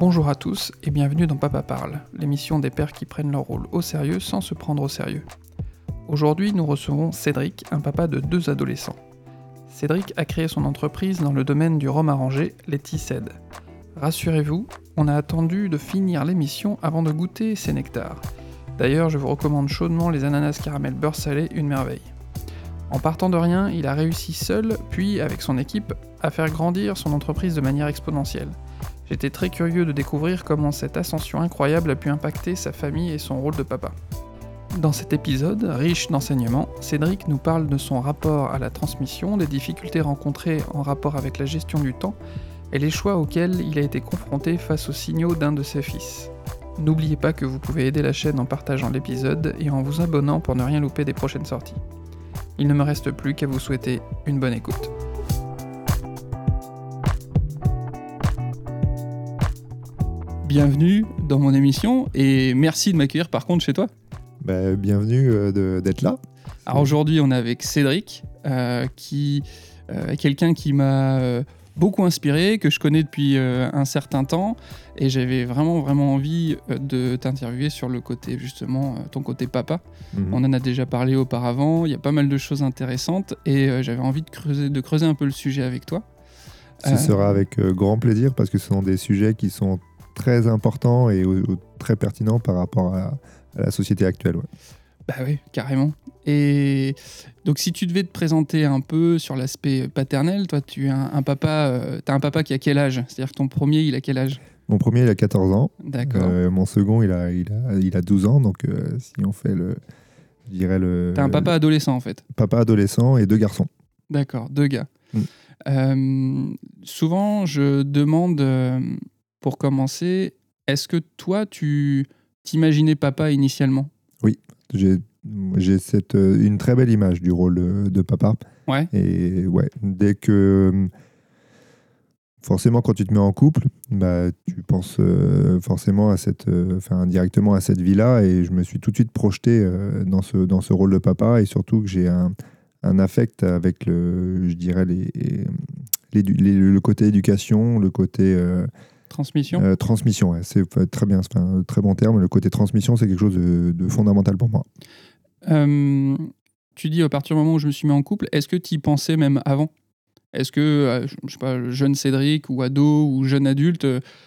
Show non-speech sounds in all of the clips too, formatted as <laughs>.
Bonjour à tous et bienvenue dans Papa Parle, l'émission des pères qui prennent leur rôle au sérieux sans se prendre au sérieux. Aujourd'hui, nous recevons Cédric, un papa de deux adolescents. Cédric a créé son entreprise dans le domaine du rhum arrangé, les Tissed. Rassurez-vous, on a attendu de finir l'émission avant de goûter ces nectars. D'ailleurs, je vous recommande chaudement les ananas caramel beurre salé, une merveille. En partant de rien, il a réussi seul, puis avec son équipe, à faire grandir son entreprise de manière exponentielle. J'étais très curieux de découvrir comment cette ascension incroyable a pu impacter sa famille et son rôle de papa. Dans cet épisode, riche d'enseignements, Cédric nous parle de son rapport à la transmission, des difficultés rencontrées en rapport avec la gestion du temps et les choix auxquels il a été confronté face aux signaux d'un de ses fils. N'oubliez pas que vous pouvez aider la chaîne en partageant l'épisode et en vous abonnant pour ne rien louper des prochaines sorties. Il ne me reste plus qu'à vous souhaiter une bonne écoute. Bienvenue dans mon émission et merci de m'accueillir par contre chez toi. Bah, bienvenue euh, d'être là. Alors aujourd'hui on est avec Cédric euh, qui euh, est quelqu'un qui m'a beaucoup inspiré, que je connais depuis un certain temps et j'avais vraiment vraiment envie de t'interviewer sur le côté justement ton côté papa. Mhm. On en a déjà parlé auparavant, il y a pas mal de choses intéressantes et j'avais envie de creuser, de creuser un peu le sujet avec toi. Ce sera avec grand plaisir parce que ce sont des sujets qui sont très importants et très pertinents par rapport à, à la société actuelle. ouais. Bah oui, carrément. Et donc, si tu devais te présenter un peu sur l'aspect paternel, toi, tu es un, un papa, euh, un papa qui a quel âge? C'est-à-dire que ton premier, il a quel âge? Mon premier, il a 14 ans. D'accord. Euh, mon second, il a, il a, il a 12 ans. Donc, euh, si on fait le. Je dirais le. T'as un papa adolescent, en fait. papa adolescent et deux garçons. D'accord, deux gars. Mm. Euh, souvent, je demande, pour commencer, est-ce que toi, tu t'imaginais papa initialement? J'ai j'ai cette, euh, une très belle image du rôle euh, de papa. Ouais. Et ouais, dès que. euh, Forcément, quand tu te mets en couple, bah, tu penses forcément à cette, enfin, directement à cette vie-là. Et je me suis tout de suite projeté dans, ce, dans ce rôle de papa. Et surtout que j'ai un, un affect avec le, je dirais, les, les- les- le côté éducation, le côté euh, Transmission euh, transmission. ouais. c'est très bien, c'est un très bon terme. Le côté transmission, c'est quelque chose de, de fondamental pour moi. Euh, tu dis à partir du moment où je me suis mis en couple, est-ce que tu y pensais même avant? Est-ce que, euh, je sais pas, jeune Cédric ou ado ou jeune adulte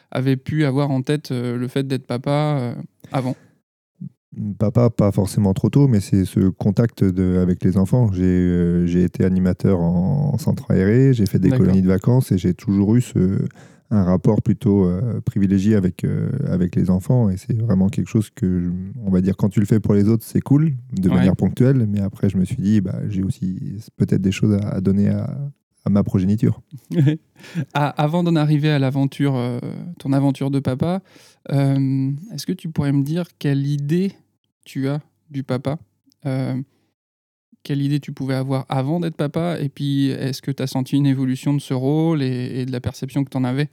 avait pu avoir en tête le fait d'être papa avant? Papa, pas forcément trop tôt, mais c'est ce contact de, avec les enfants. J'ai euh, été animateur en, en centre aéré, j'ai fait des colonies de vacances et j'ai toujours eu ce, un rapport plutôt euh, privilégié avec, euh, avec les enfants. Et c'est vraiment quelque chose que, je- on va dire, quand tu le fais pour les autres, c'est cool, de Ouais. manière ponctuelle. Mais après, je me suis dit, bah, j'ai aussi peut-être des choses à, à donner à, à ma progéniture. Ah, Avant d'en arriver à l'aventure, euh, ton aventure de papa, est-ce que tu pourrais me dire quelle idée tu as du papa? Quelle idée tu pouvais avoir avant d'être papa Et puis, est-ce que tu as senti une évolution de ce rôle et, et de la perception que tu en avais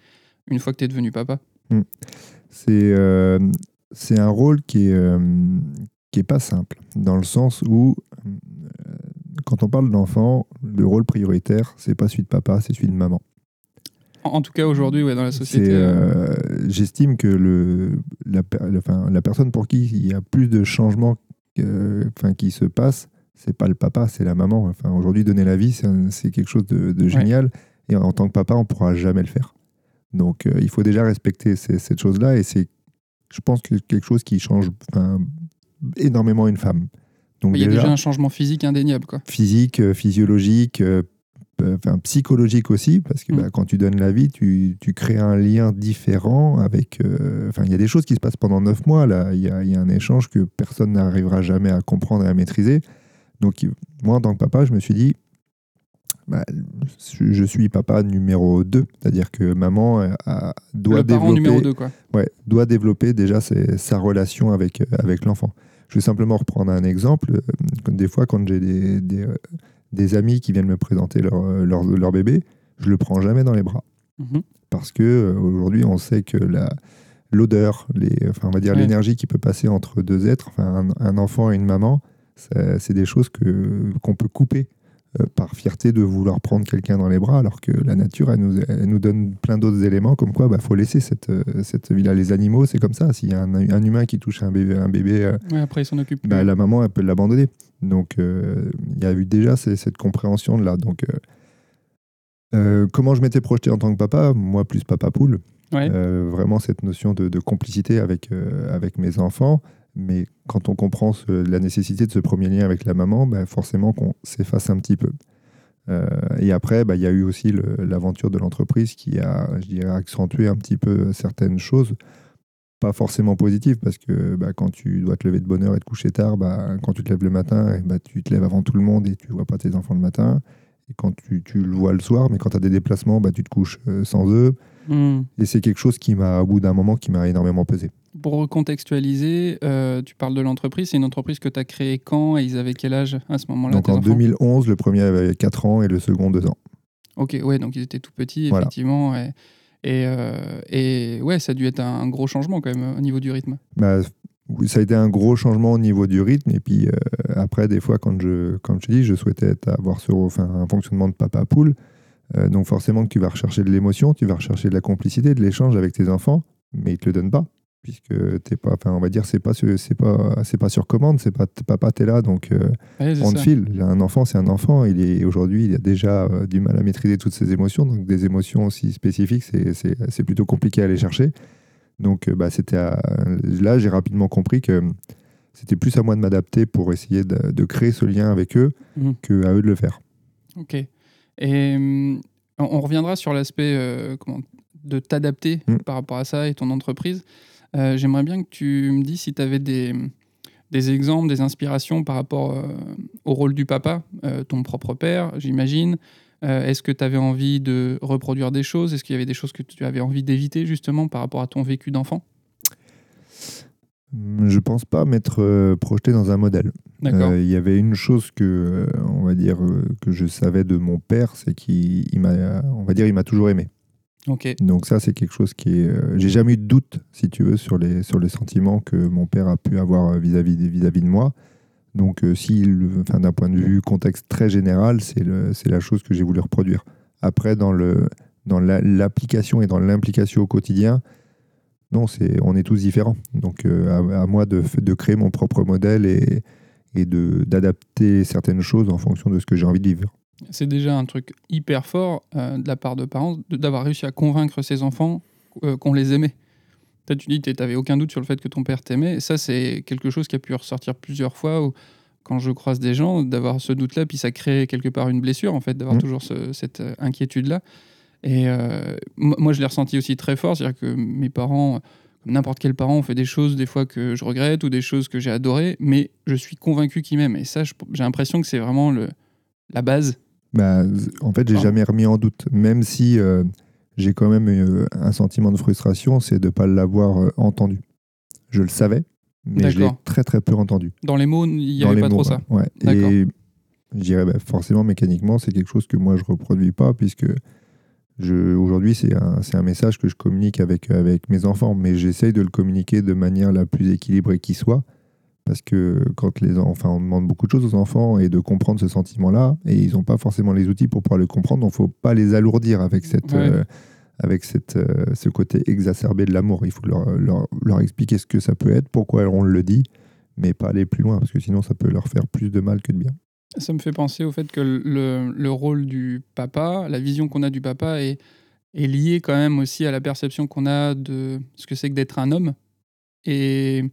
une fois que tu es devenu papa? C'est euh, c'est un rôle qui est, euh, qui est pas simple, dans le sens où, euh, quand on parle d'enfant, le rôle prioritaire, c'est pas celui de papa, c'est celui de maman. En, en tout cas, aujourd'hui, ouais, dans la société. Euh, J'estime que le, la, enfin, personne pour qui il y a plus de changements enfin, qui se passent, c'est pas le papa, c'est la maman. Enfin, Aujourd'hui, donner la vie, c'est quelque chose de, de génial. Et en, en tant que papa, on pourra jamais le faire. Donc, euh, il faut déjà respecter ces- cette chose-là. Et c'est, je pense, que quelque chose qui change énormément une femme. Donc, il y a déjà, un changement physique indéniable. Quoi. physique, euh, physiologique, euh, enfin, psychologique aussi, parce que Mm. bah, quand tu donnes la vie, tu, tu crées un lien différent avec... euh, Enfin, il y a des choses qui se passent pendant neuf mois, là. Il y a, il y a un échange que personne n'arrivera jamais à comprendre et à maîtriser. Donc, moi, en tant que papa, je me suis dit, bah, je suis papa numéro 2, c'est-à-dire que maman euh, a- doit le développer... numéro 2, quoi. Ouais, doit développer déjà ses- sa relation avec, euh, avec l'enfant. Je vais simplement reprendre un exemple. Euh, Des fois, quand j'ai des, des, des amis qui viennent me présenter leur, leur, leur bébé, je le prends jamais dans les bras. Mhm. Parce que aujourd'hui, on sait que la, l'odeur, les, enfin, on va dire Ouais. l'énergie qui peut passer entre deux êtres, enfin, un, un enfant et une maman, c'est des choses que, qu'on peut couper euh, par fierté de vouloir prendre quelqu'un dans les bras, alors que la nature, elle nous, elle nous donne plein d'autres éléments, comme quoi il bah, faut laisser cette, euh, cette vie-là. Les animaux, c'est comme ça. S'il y a un, un humain qui touche un bébé, un bébé euh, Ouais, après, il s'en occupe. bah, la maman, elle peut l'abandonner. Donc, euh, il y a eu déjà cette compréhension-là. Donc, euh, euh, comment je m'étais projeté en tant que papa? Moi, plus papa poule. Ouais. Vraiment cette notion de, de complicité avec, avec mes enfants. Mais quand on comprend la nécessité de ce premier lien avec la maman, bah, forcément qu'on s'efface un petit peu. Euh, et après, bah, il y a eu aussi l'aventure de l'entreprise qui a, je dirais, accentué un petit peu certaines choses. Pas forcément positives, parce que bah, quand tu dois te lever de bonne heure et te coucher tard, quand tu te lèves le matin, eh tu te lèves avant tout le monde et tu vois pas tes enfants le matin. Et quand tu, tu le vois le soir, mais quand tu as des déplacements, tu te couches euh, sans eux. Hmm. Et c'est quelque chose qui m'a, au bout d'un moment, qui m'a énormément pesé. Pour recontextualiser, euh, tu parles de l'entreprise. C'est une entreprise que tu as créée quand et ils avaient quel âge à ce moment-là Donc en enfants 2011, le premier avait 4 ans et le second 2 ans. Ok, ouais, donc ils étaient tout petits, Voilà. effectivement. Et, et, euh, et ouais, ça a dû être un gros changement quand même au niveau du rythme. Bah, ça a été un gros changement au niveau du rythme. Et puis euh, après, des fois, quand je, comme je te dis, je souhaitais avoir ce, enfin, un fonctionnement de papa poule. Euh, donc forcément que tu vas rechercher de l'émotion, tu vas rechercher de la complicité, de l'échange avec tes enfants, mais ils te le donnent pas. Puisque t'es pas, enfin, on va dire, c'est pas, c'est pas, c'est pas sur commande, c'est pas, papa, t'es là, donc euh, Ouais, on te ça. file. Un enfant, c'est un enfant. Il est aujourd'hui, il a déjà euh, du mal à maîtriser toutes ses émotions. Donc des émotions aussi spécifiques, c'est- plutôt compliqué à aller chercher. Donc euh, bah, c'était là, j'ai rapidement compris que c'était plus à moi de m'adapter pour essayer de, de créer ce lien avec eux Mhm. que à eux de le faire. Ok. Et hum, on, on reviendra sur l'aspect euh, comment de t'adapter Mm. par rapport à ça et ton entreprise. Euh, J'aimerais bien que tu me dises si tu avais des, des exemples, des inspirations par rapport euh, au rôle du papa, euh, ton propre père, j'imagine. Euh, Est-ce que tu avais envie de reproduire des choses? Est-ce qu'il y avait des choses que tu avais envie d'éviter justement par rapport à ton vécu d'enfant? Je pense pas m'être euh, projeté dans un modèle. Euh, Il y avait une chose que, euh, on va dire, que je savais de mon père, c'est qu'il il m'a, on va dire, il m'a toujours aimé. Donc ça, c'est quelque chose qui est... J'ai jamais eu de doute, si tu veux, sur les, sur les sentiments que mon père a pu avoir vis-à-vis de, vis-à-vis de moi. Donc si, enfin, d'un point de vue contexte très général, c'est le- c'est la chose que j'ai voulu reproduire. Après, dans le dans la- l'application et dans l'implication au quotidien, non, c'est on est tous différents. Donc euh, à, à moi de, créer mon propre modèle et, et de- d'adapter certaines choses en fonction de ce que j'ai envie de vivre. C'est déjà un truc hyper fort euh, de la part de parents d'avoir réussi à convaincre ses enfants euh, qu'on les aimait. Toi, tu dis que tu n'avais aucun doute sur le fait que ton père t'aimait. Et ça, c'est quelque chose qui a pu ressortir plusieurs fois où, quand je croise des gens, d'avoir ce doute-là, puis ça crée quelque part une blessure, en fait, d'avoir Mm. toujours ce- cette inquiétude-là. Et euh, moi, je l'ai ressenti aussi très fort. C'est-à-dire que mes parents, comme n'importe quel parent, ont fait des choses des fois que je regrette ou des choses que j'ai adorées, mais je suis convaincu qu'ils m'aiment. Et ça, j'ai l'impression que c'est vraiment le, la base Bah, en fait, j'ai Ah. jamais remis en doute, même si euh, j'ai quand même eu un sentiment de frustration, c'est de ne pas l'avoir euh, entendu. Je le savais, mais je l'ai très très peu entendu. Dans les mots, il n'y avait pas mots, trop ça. ouais. Et je dirais bah, forcément mécaniquement, c'est quelque chose que moi je reproduis pas, puisque aujourd'hui c'est un, message que je communique avec, avec mes enfants, mais j'essaye de le communiquer de manière la plus équilibrée qui soit. Parce que quand les on demande beaucoup de choses aux enfants et de comprendre ce sentiment-là, et ils n'ont pas forcément les outils pour pouvoir le comprendre, donc il ne faut pas les alourdir avec, cette, Ouais. euh, avec cette, euh, ce côté exacerbé de l'amour. Il faut leur, leur, leur expliquer ce que ça peut être, pourquoi on le dit, mais pas aller plus loin, parce que sinon ça peut leur faire plus de mal que de bien. Ça me fait penser au fait que le, le rôle du papa, la vision qu'on a du papa est, est liée quand même aussi à la perception qu'on a de ce que c'est que d'être un homme. Et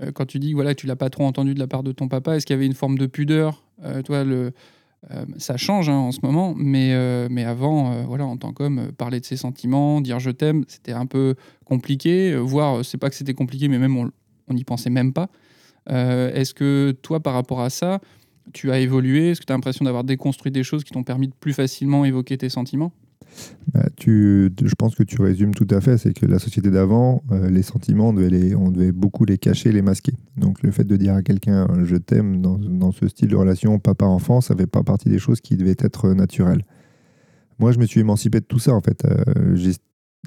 euh, quand tu dis voilà, tu l'as pas trop entendu de la part de ton papa, est-ce qu'il y avait une forme de pudeur? Euh, Toi, le, euh, ça change hein, en ce moment, mais, mais avant, voilà, en tant qu'homme, parler de ses sentiments, dire je t'aime, c'était un peu compliqué. voire, c'est pas que c'était compliqué, mais même on n'y pensait même pas. Est-ce que toi, par rapport à ça, tu as évolué Est-ce que tu as l'impression d'avoir déconstruit des choses qui t'ont permis de plus facilement évoquer tes sentiments? Bah, tu, je pense que tu résumes tout à fait, c'est que la société d'avant, euh, les sentiments, on devait, on devait beaucoup les cacher, les masquer. Donc le fait de dire à quelqu'un euh, je t'aime dans, dans ce style de relation papa-enfant, ça fait pas partie des choses qui devaient être euh, naturelles. Moi, je me suis émancipé de tout ça en fait.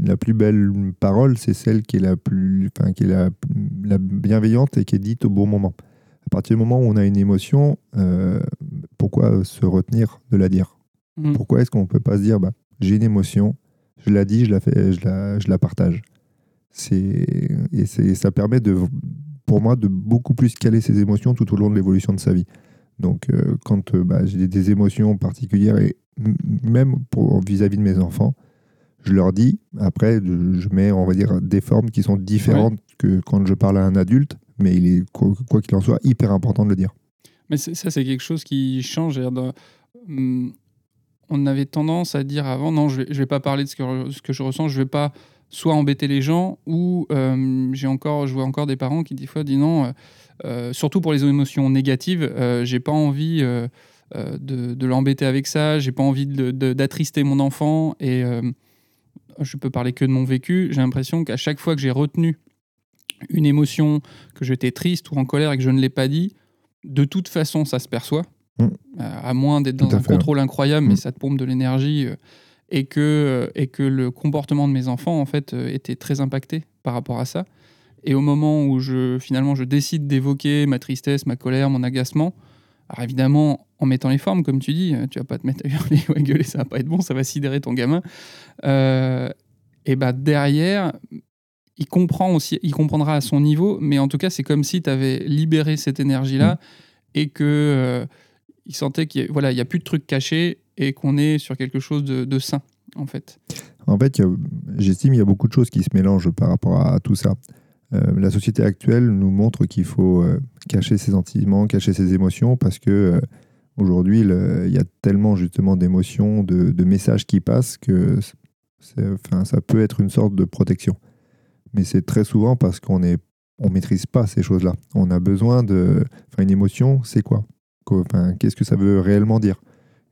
La plus belle parole, c'est celle qui est la plus, enfin, qui est la, la bienveillante et qui est dite au bon moment. À partir du moment où on a une émotion, euh, pourquoi se retenir de la dire? Mm. Pourquoi est-ce qu'on ne peut pas se dire, bah, j'ai une émotion, je la dis, je la, fais, je la, je la partage? Et ça permet, de, pour moi, de beaucoup plus caler ses émotions tout au long de l'évolution de sa vie. Donc, euh, quand euh, bah, j'ai des émotions particulières, et même vis-à-vis de mes enfants, je leur dis, après, je, je mets, on va dire, des formes qui sont différentes que quand je parle à un adulte, mais il est, quoi qu'il en soit, hyper important de le dire. Mais ça, c'est quelque chose qui change. hum, on avait tendance à dire avant, non, je je vais pas parler de ce que, je ressens, je vais pas soit embêter les gens, ou euh, encore, je vois encore des parents qui des fois disent non, euh, euh, surtout pour les émotions négatives, euh, j'ai pas envie de, de l'embêter avec ça, j'ai pas envie d'attrister mon enfant, et je peux parler que de mon vécu, j'ai l'impression qu'à chaque fois que j'ai retenu une émotion, que j'étais triste ou en colère et que je ne l'ai pas dit, de toute façon, ça se perçoit. Mm. Euh, à moins d'être dans un fait, contrôle incroyable, mais Mm. ça te pompe de l'énergie. euh, et, que, euh, et que le comportement de mes enfants, en fait, était très impacté par rapport à ça. Et au moment où je, finalement, je décide d'évoquer ma tristesse, ma colère, mon agacement, alors évidemment, en mettant les formes, comme tu dis, euh, tu vas pas te mettre à hurler <laughs> ou à gueuler, ça va pas être bon, ça va sidérer ton gamin. Euh, et bah derrière, il comprend aussi, il comprendra à son niveau, mais en tout cas, c'est comme si tu avais libéré cette énergie-là et que euh, il sentait qu'il voilà, il y a plus de trucs cachés et qu'on est sur quelque chose de, de sain, en fait. En fait, j'estime qu'il y a beaucoup de choses qui se mélangent par rapport à, tout ça. Euh, la société actuelle nous montre qu'il faut euh, cacher ses sentiments, cacher ses émotions, parce que aujourd'hui, il y a tellement justement d'émotions, de, de messages qui passent que enfin, ça peut être une sorte de protection. Mais c'est très souvent parce qu'on est, on maîtrise pas ces choses-là. On a besoin de, enfin, une émotion, c'est quoi? Qu'est-ce que ça veut réellement dire?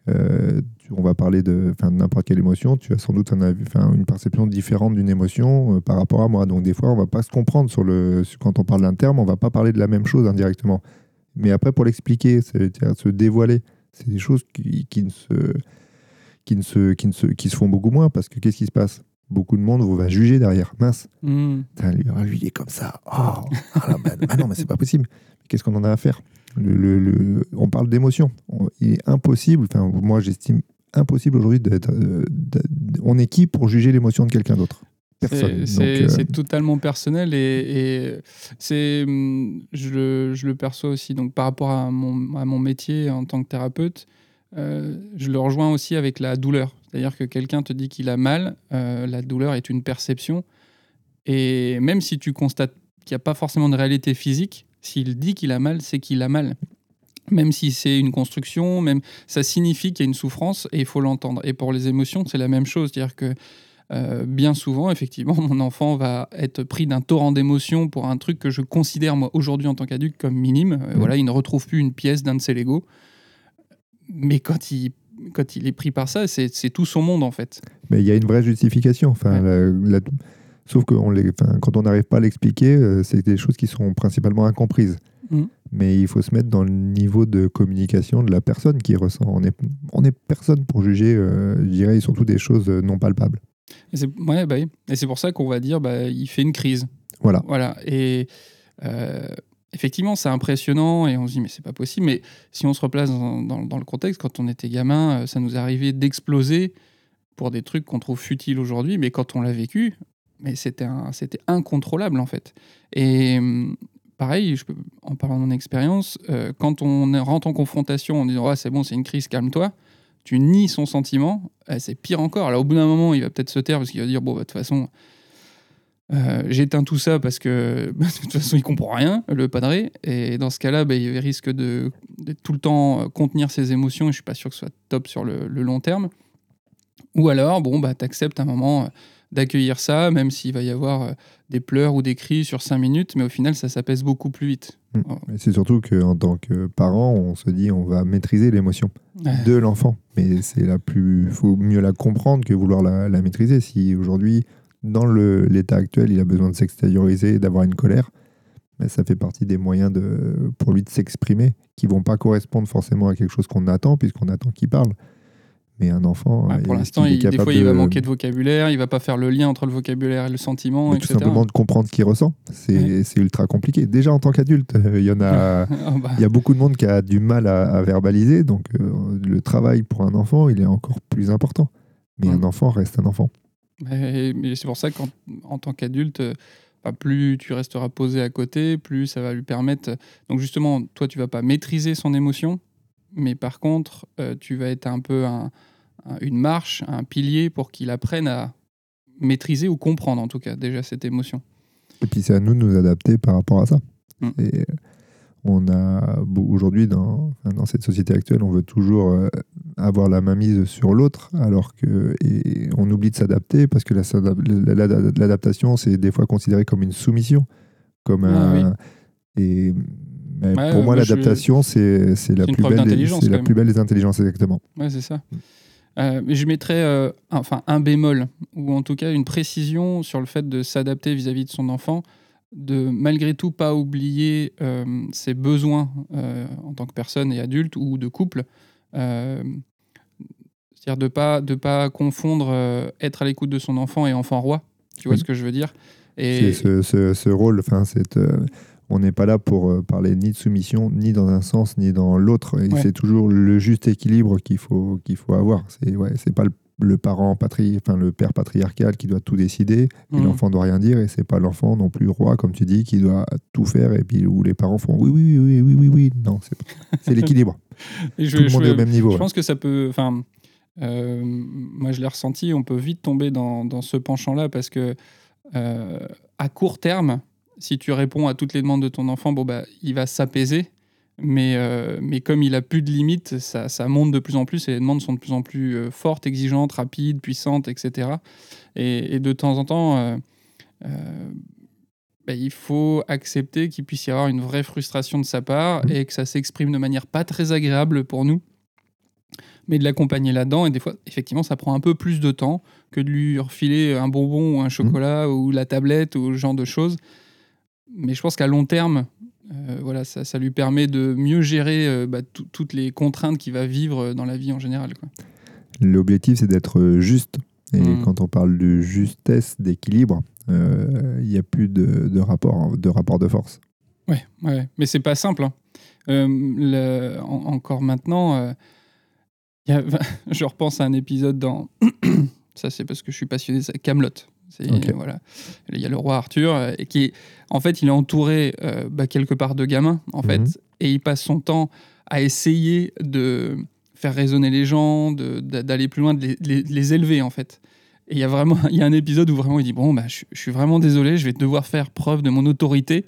Euh, on va parler de enfin, n'importe quelle émotion, tu as sans doute un enfin, une perception différente d'une émotion euh, par rapport à moi. Donc des fois, on va pas se comprendre sur le, quand on parle d'un terme, on va pas parler de la même chose indirectement. Mais après, pour l'expliquer, c'est-à-dire se dévoiler, c'est des choses qui ne se, qui, ne se, qui, ne se, qui se font beaucoup moins parce que qu'est-ce qui se passe? Beaucoup de monde va juger derrière. Mince, Putain, lui, ah, lui, il est comme ça. Oh, ah, bah, bah non, mais c'est pas possible. Qu'est-ce qu'on en a à faire? Le- le- le- On parle d'émotion. On- Il est impossible, enfin, moi j'estime impossible aujourd'hui d'être. euh, d'- d- on est qui pour juger l'émotion de quelqu'un d'autre? C'est- euh, c'est totalement personnel et, et c'est, hum, je, le, je le perçois aussi. Donc, par rapport à mon, à mon métier en tant que thérapeute, euh, je le rejoins aussi avec la douleur. C'est-à-dire que quelqu'un te dit qu'il a mal, euh, la douleur est une perception. Et même si tu constates qu'il n'y a pas forcément de réalité physique, s'il dit qu'il a mal, c'est qu'il a mal. Même si c'est une construction, même ça signifie qu'il y a une souffrance et il faut l'entendre. Et pour les émotions, c'est la même chose. C'est-à-dire que euh, bien souvent, effectivement, mon enfant va être pris d'un torrent d'émotions pour un truc que je considère, moi, aujourd'hui, en tant qu'adulte, comme minime. Euh, Mhm. Voilà, il ne retrouve plus une pièce d'un de ses Lego. Mais quand il, quand il est pris par ça, c'est tout son monde, en fait. Mais il y a une vraie justification. Enfin, la- la- sauf que on les, enfin, quand on n'arrive pas à l'expliquer, euh, c'est des choses qui sont principalement incomprises. Mhm. Mais il faut se mettre dans le niveau de communication de la personne qui ressent. On est, on est personne pour juger, euh, je dirais, surtout des choses euh, non palpables. Et c'est ouais, bah oui. Et c'est pour ça qu'on va dire, bah, il fait une crise. Voilà. Voilà. Et euh, effectivement, c'est impressionnant et on se dit, mais c'est pas possible. Mais si on se replace dans, le contexte, quand on était gamin, euh, ça nous arrivait d'exploser pour des trucs qu'on trouve futiles aujourd'hui. Mais quand on l'a vécu, mais c'était incontrôlable en fait. Et hum, pareil, je peux, en parlant de mon expérience, euh, quand on rentre en confrontation en disant, ah, c'est bon, c'est une crise, calme-toi. Tu nies son sentiment, euh, c'est pire encore. Alors, au bout d'un moment, il va peut-être se taire parce qu'il va dire Bon, bah, de toute façon, euh, j'éteins tout ça parce que bah, <laughs> de toute façon, il comprend rien, le padré. Et dans ce cas-là, bah, il risque de, de tout le temps contenir ses émotions. Et je suis pas sûr que ce soit top sur le, le long terme. Ou alors, bon, bah, tu acceptes un moment euh, d'accueillir ça, même s'il va y avoir euh, des pleurs ou des cris sur cinq minutes, mais au final, ça s'apaise beaucoup plus vite. Mais c'est surtout qu'en tant que parent, on se dit on va maîtriser l'émotion Ouais. de l'enfant. Mais c'est la plus, faut mieux la comprendre que vouloir la, la maîtriser. Si aujourd'hui, dans l'état actuel, il a besoin de s'extérioriser, d'avoir une colère, mais ça fait partie des moyens de, pour lui de s'exprimer, qui vont pas correspondre forcément à quelque chose qu'on attend, puisqu'on attend qu'il parle. Mais un enfant. Ouais, pour l'instant, des fois, il va manquer de vocabulaire, il va pas faire le lien entre le vocabulaire et le sentiment, mais tout simplement de comprendre ce qu'il ressent. C'est ultra compliqué. Déjà en tant qu'adulte, euh, il y en a. <laughs> Ah bah, Il y a beaucoup de monde qui a du mal à, à verbaliser, donc euh, le travail pour un enfant, il est encore plus important. Mais Mm. un enfant reste un enfant. Mais, mais c'est pour ça qu'en en tant qu'adulte, euh, bah, plus tu resteras posé à côté, plus ça va lui permettre. Donc justement, toi, tu vas pas maîtriser son émotion, mais par contre, euh, tu vas être un peu un- un- une marche, un pilier pour qu'il apprenne à maîtriser ou comprendre en tout cas déjà cette émotion. Et puis c'est à nous de nous adapter par rapport à ça. Mm. Et euh, on a aujourd'hui dans, dans cette société actuelle, on veut toujours euh, avoir la mainmise sur l'autre, alors que et on oublie de s'adapter parce que la- la- la- l'adaptation c'est des fois considéré comme une soumission, comme Ah, un. Et mais Ouais, pour moi, moi, je- l'adaptation c'est c'est la plus belle, des- la plus belle des intelligences exactement. Ouais, c'est ça. Euh, mais je mettrais euh, un- enfin, un bémol, ou en tout cas une précision sur le fait de s'adapter vis-à-vis de son enfant, de malgré tout pas oublier euh, ses besoins euh, en tant que personne et adulte ou de couple. Euh, C'est-à-dire de pas de pas confondre être à l'écoute de son enfant et enfant roi. Tu vois Oui. ce que je veux dire? Et ce, ce- ce rôle, enfin, on n'est pas là pour parler ni de soumission, ni dans un sens, ni dans l'autre. Ouais. c'est toujours le juste équilibre qu'il faut, qu'il faut avoir. C'est ouais, c'est pas le, le parent patri, enfin le père patriarcal qui doit tout décider et Mhm. l'enfant doit rien dire. Et c'est pas l'enfant non plus roi, comme tu dis, qui doit tout faire. Et puis où les parents font oui, oui, oui, oui, oui, oui. Non, c'est, c'est l'équilibre. <laughs> Et je- tout le je- monde est au même niveau. Je ouais. pense que ça peut. Enfin, euh, moi, je l'ai ressenti. On peut vite tomber dans, dans ce penchant-là parce que euh, à court terme, si tu réponds à toutes les demandes de ton enfant, bon bah, il va s'apaiser. Mais, euh, mais comme il a plus de limites, ça, ça monte de plus en plus et les demandes sont de plus en plus euh, fortes, exigeantes, rapides, puissantes, etc. Et, et de temps en temps, euh, bah, il faut accepter qu'il puisse y avoir une vraie frustration de sa part et que ça s'exprime de manière pas très agréable pour nous, mais de l'accompagner là-dedans. Et des fois, effectivement, ça prend un peu plus de temps que de lui refiler un bonbon ou un chocolat ou la tablette ou ce genre de choses. Mais je pense qu'à long terme, euh, voilà, ça, ça lui permet de mieux gérer euh, bah, tout- toutes les contraintes qu'il va vivre dans la vie en général. L'objectif, c'est d'être juste. Et Mhm. quand on parle de justesse, d'équilibre, euh, il n'y a plus de, de rapport, de rapport de force. Ouais, ouais, mais c'est pas simple. hein. Euh, le- en- encore maintenant, euh, il y a- <laughs> je repense à un épisode dans. <clears throat> ça, c'est parce que je suis passionné de Camelot. Voilà. Il y a le roi Arthur, euh, et qui, est- en fait, il est entouré euh, bah, quelque part de gamins, en fait, Mhm. et il passe son temps à essayer de faire raisonner les gens, d'aller plus loin, de les, de élever, en fait. Et il y a vraiment, il y a un épisode où vraiment il dit bon bah je, je suis vraiment désolé, je vais devoir faire preuve de mon autorité.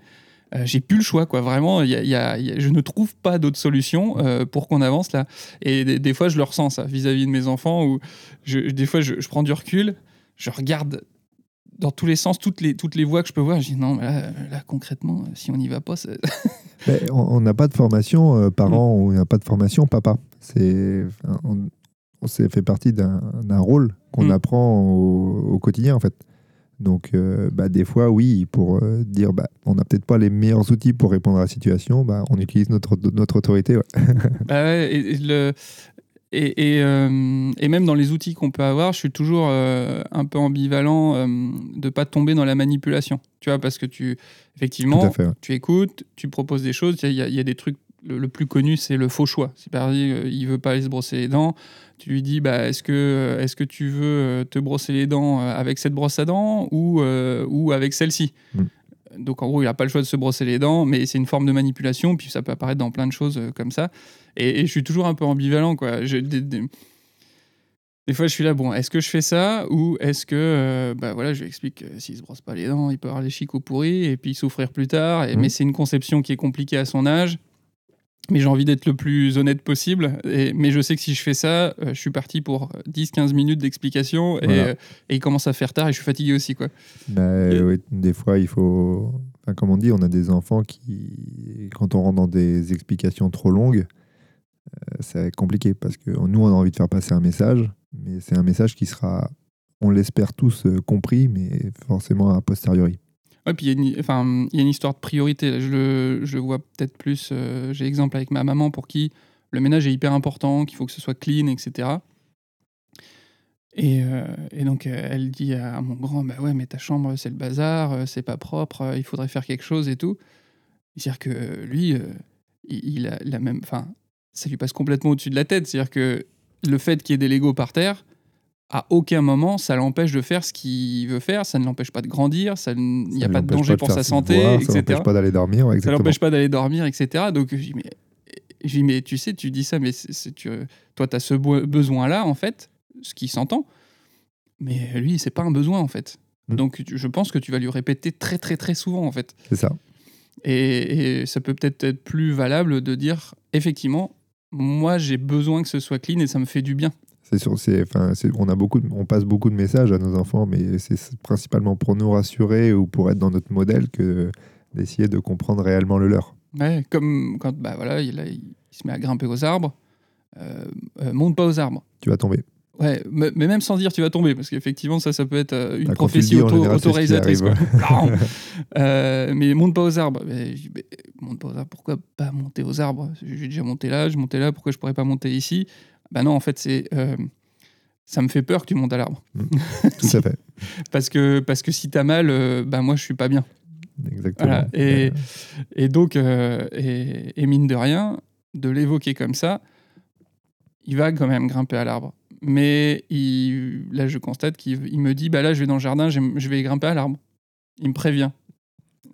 Euh, j'ai plus le choix quoi. Vraiment, y a- y a- il y a- je ne trouve pas d'autre solution euh, pour qu'on avance là. Et des, des fois je le ressens ça vis-à-vis de mes enfants où je, des fois je, je prends du recul, je regarde dans tous les sens toutes les toutes les voies que je peux voir. Je dis non mais là, là, concrètement si on n'y va pas, <laughs> Mais on n'a pas de formation euh, parent ou on n'a pas de formation papa. C'est, on, on s'est fait partie d'un rôle qu'on Mm. apprend au, au quotidien en fait. Donc euh, bah, des fois oui pour euh, dire bah, on n'a peut-être pas les meilleurs outils pour répondre à la situation, bah, on utilise notre, notre autorité. ouais. Bah ouais, et, et le, et, et, euh, et même dans les outils qu'on peut avoir, je suis toujours euh, un peu ambivalent euh, de pas tomber dans la manipulation. Tu vois, parce que tu, effectivement, à fait. ouais. tu écoutes, tu proposes des choses. Il y, a- il y a des trucs. Le, le plus connu, c'est le faux choix. C'est par exemple, il veut pas aller se brosser les dents. Tu lui dis, bah, est-ce que, est-ce que tu veux euh, te brosser les dents euh, avec cette brosse à dents ou, euh, ou avec celle-ci? Donc en gros, il n'a pas le choix de se brosser les dents, mais c'est une forme de manipulation. Puis ça peut apparaître dans plein de choses euh, comme ça. Et, et je suis toujours un peu ambivalent, quoi. Je- des, des- des fois, je suis là, bon, est-ce que je fais ça ou est-ce que, euh, bah voilà, je lui explique que s'il se brosse pas les dents, il peut avoir les chicots pourris et puis souffrir plus tard. Et, Mhm. Mais c'est une conception qui est compliquée à son âge. Mais j'ai envie d'être le plus honnête possible. Et, mais je sais que si je fais ça, euh, je suis parti pour 10-15 minutes d'explication et, Voilà. euh, et il commence à faire tard et je suis fatigué aussi, quoi. Bah, Et- oui, des fois, il faut. Enfin, comme on dit, on a des enfants qui, quand on rentre dans des explications trop longues, c'est compliqué parce que nous, on a envie de faire passer un message, mais c'est un message qui sera, on l'espère tous, euh, compris, mais forcément a posteriori. Ouais, puis il y, a une- enfin, y a une histoire de priorité. Je le, je vois peut-être plus. euh, J'ai exemple avec ma maman pour qui le ménage est hyper important, qu'il faut que ce soit clean, etc. Et, euh, et donc, euh, elle dit à mon grand Bah ouais, mais ta chambre, c'est le bazar, euh, c'est pas propre, euh, il faudrait faire quelque chose et tout. C'est-à-dire que lui, euh, il, il a la même. Enfin, ça lui passe complètement au-dessus de la tête. C'est-à-dire que le fait qu'il y ait des Legos par terre, à aucun moment, ça l'empêche de faire ce qu'il veut faire, ça ne l'empêche pas de grandir, ça il n'y a pas de danger de pour sa santé, devoirs, Ça etc. l'empêche pas d'aller dormir, ouais, Ça l'empêche pas d'aller dormir, etc. Donc, je dis, mais, dis, mais tu sais, tu dis ça, mais tu, toi, tu as ce besoin-là, en fait, ce qui s'entend. Mais lui, c'est pas un besoin, en fait. Mm. Donc, je pense que tu vas lui répéter très, très, très souvent, en fait. C'est ça. Et, et ça peut peut-être être plus valable de dire, effectivement, moi, j'ai besoin que ce soit clean et ça me fait du bien. C'est sûr, c'est, enfin, c'est- on a beaucoup, de- on passe beaucoup de messages à nos enfants, mais c'est principalement pour nous rassurer ou pour être dans notre modèle que d'essayer de comprendre réellement le leur. Ouais, comme quand bah, voilà, il se met à grimper aux arbres. Euh, euh, monte pas aux arbres. Tu vas tomber. Ouais, mais même sans dire tu vas tomber, parce qu'effectivement, ça, ça peut être euh, une Bah, prophétie auto- autoréalisatrice. <laughs> Euh, mais monte pas aux arbres. Mais, mais, monte pas aux arbres. Pourquoi pas monter aux arbres? J'ai déjà monté là, je montais là, pourquoi je pourrais pas monter ici? Bah non, en fait, c'est. euh, ça me fait peur que tu montes à l'arbre. Tout à fait. <laughs> Parce que, parce que si t'as mal, euh, bah moi, je suis pas bien. Exactement. Voilà, et- Et donc, et, et mine de rien, de l'évoquer comme ça, il va quand même grimper à l'arbre. Mais il, là, je constate qu'il il me dit bah là, je vais dans le jardin, je vais grimper à l'arbre. Il me prévient.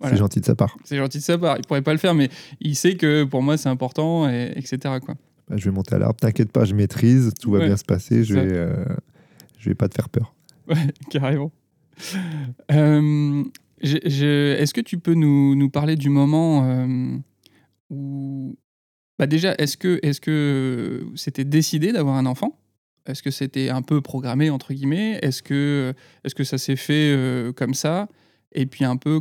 Voilà. C'est gentil de sa part. C'est gentil de sa part. Il pourrait pas le faire, mais il sait que pour moi, c'est important, et, etc. Quoi. Bah, je vais monter à l'arbre. T'inquiète pas, je maîtrise. Tout va Ouais, bien se passer. Je ça. vais, euh, je vais pas te faire peur. Ouais, <laughs> carrément. Euh, Est-ce que tu peux nous, nous parler du moment euh, où. Bah déjà, est-ce que est-ce que c'était décidé d'avoir un enfant? Est-ce que c'était un peu programmé, entre guillemets? Est-ce que, est que ça s'est fait euh, comme ça? Et puis un peu,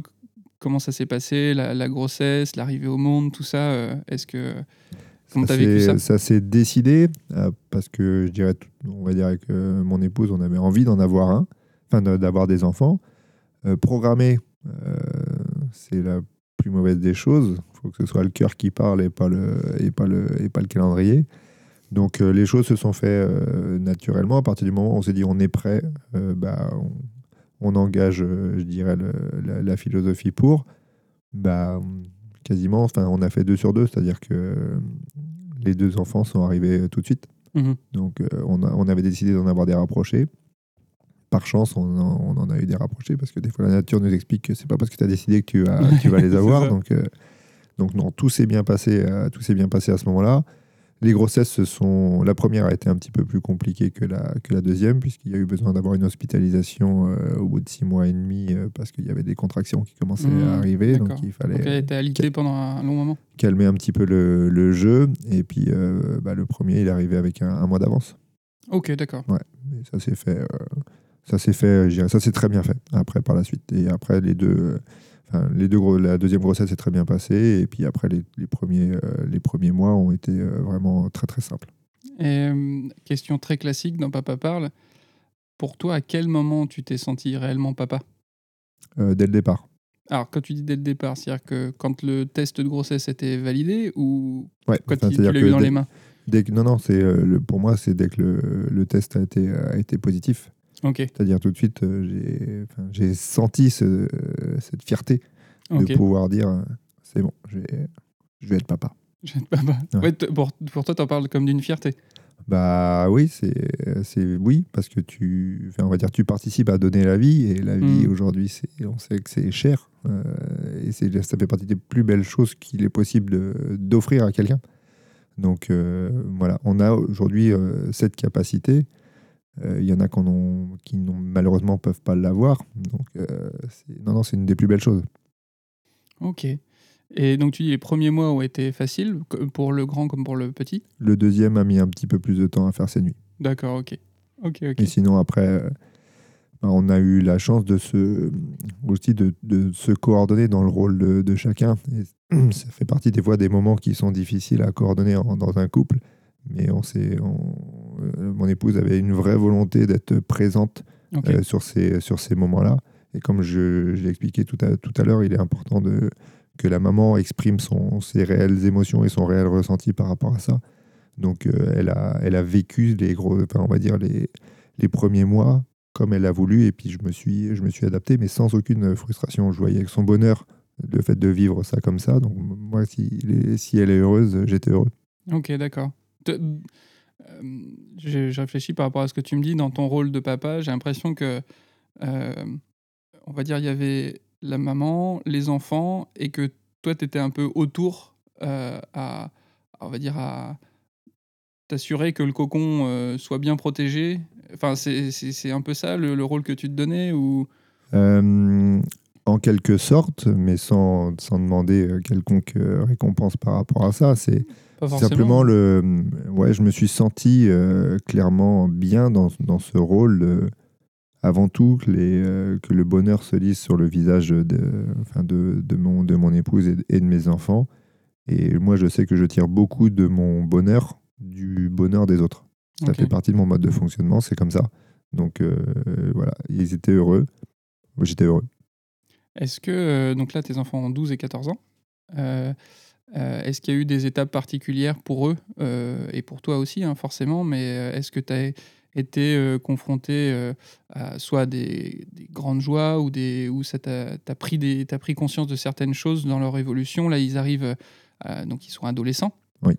comment ça s'est passé, la, la grossesse, l'arrivée au monde, tout ça euh, Est-ce que. Comment t'as vécu ça? Ça s'est décidé euh, parce que je dirais, on va dire avec mon épouse, on avait envie d'en avoir un, enfin d'avoir des enfants. Programmé, c'est la plus mauvaise des choses. Il faut que ce soit le cœur qui parle et pas le, et pas le, et pas le calendrier. Donc euh, les choses se sont faites euh, naturellement. À partir du moment où on s'est dit on est prêt, euh, bah, on, on engage, je dirais, le- la, la philosophie pour. Bah, quasiment, enfin, on a fait deux sur deux, c'est-à-dire que les deux enfants sont arrivés tout de suite. Mhm. Donc euh, on, a- on avait décidé d'en avoir des rapprochés. Par chance, on en, on en a eu des rapprochés parce que des fois la nature nous explique que c'est pas parce que tu as décidé que tu, as, <laughs> tu vas les avoir. donc, euh, donc non, tout s'est bien passé. euh, tout s'est bien passé à ce moment-là. Les grossesses se sont. La première a été un petit peu plus compliquée que la, que la deuxième puisqu'il y a eu besoin d'avoir une hospitalisation euh, au bout de six mois et demi euh, parce qu'il y avait des contractions qui commençaient Mmh, à arriver. Donc il fallait Donc elle était alitée pendant un long moment. calmer un petit peu le, le jeu. Et puis euh, bah, le premier, il est arrivé avec un, un mois d'avance. Ok, d'accord. Et ça s'est fait, ça s'est fait, je dirais, ça s'est très bien fait après par la suite. Et après les deux, enfin, les deux gros, la deuxième grossesse s'est très bien passée. Et puis après les, les premiers, euh, les premiers mois ont été euh, vraiment très très simples. Et, euh, question très classique dans Papa Parle. Pour toi, à quel moment tu t'es senti réellement papa? Euh, dès le départ. Alors, quand tu dis dès le départ, c'est-à-dire que quand le test de grossesse était validé ou Ouais. quand Enfin, tu l'as eu dans dès- les mains? dès que- non non, c'est euh, le, pour moi c'est dès que le, le test a été, a été positif. C'est-à-dire tout de suite, euh, j'ai, senti ce- euh, cette fierté de pouvoir dire, euh, c'est bon, je vais, je vais être papa. Je vais être papa. Ouais. Ouais, t- pour, pour toi, t'en parles comme d'une fierté. Bah oui, c'est oui parce que tu enfin, on va dire tu participes à donner la vie et la vie Mm. aujourd'hui c'est on sait que c'est cher et c'est ça fait partie des plus belles choses qu'il est possible d'offrir à quelqu'un. Donc voilà, on a aujourd'hui cette capacité. Euh, Il y en a qu'on ont- qui malheureusement peuvent pas l'avoir. Donc euh, non non c'est une des plus belles choses. Ok. Et donc, tu dis les premiers mois ont été faciles pour le grand comme pour le petit? Le deuxième a mis un petit peu plus de temps à faire ses nuits. D'accord, ok. Ok, ok. Et sinon, après, euh, bah, on a eu la chance de se, aussi de, de se coordonner dans le rôle de, de chacun. Et <clears throat> ça fait partie des fois des moments qui sont difficiles à coordonner en- dans un couple. Mais on s'est, on- mon épouse avait une vraie volonté d'être présente euh, sur ces, sur ces moments-là. Et comme je, je l'ai expliqué tout à, tout à l'heure, il est important de, que la maman exprime son, ses réelles émotions et son réel ressenti par rapport à ça. Donc euh, elle, a, elle a vécu les gros, enfin, on va dire les, les premiers mois comme elle a voulu et puis je me suis, je me suis adapté, mais sans aucune frustration. Je voyais avec son bonheur le fait de vivre ça comme ça. Donc moi, si, si elle est heureuse, j'étais heureux. Ok, d'accord. Euh, je, réfléchis par rapport à ce que tu me dis dans ton rôle de papa. J'ai l'impression que, euh, on va dire, il y avait la maman, les enfants, et que toi, tu étais un peu autour euh, à, on va dire, à t'assurer que le cocon soit bien protégé. Enfin, c'est un peu ça le, rôle que tu te donnais ou? En quelque sorte, mais sans, sans demander quelconque récompense par rapport à ça. C'est simplement le. Ouais, je me suis senti clairement bien dans, dans ce rôle. avant tout, que, les, que le bonheur se lise sur le visage de, enfin de, de, mon, de mon épouse et de, mes enfants. Et moi, je sais que je tire beaucoup de mon bonheur du bonheur des autres. Ça fait partie de mon mode de fonctionnement, c'est comme ça. Donc voilà, ils étaient heureux. Moi, j'étais heureux. Est-ce que, euh, donc là, tes enfants ont 12 et 14 ans, euh, euh, est-ce qu'il y a eu des étapes particulières pour eux et pour toi aussi, hein, forcément, mais est-ce que tu as été confronté à soit des, grandes joies ou des, où ça t'a pris, des, as pris conscience de certaines choses dans leur évolution? Là, ils arrivent, donc ils sont adolescents. Oui.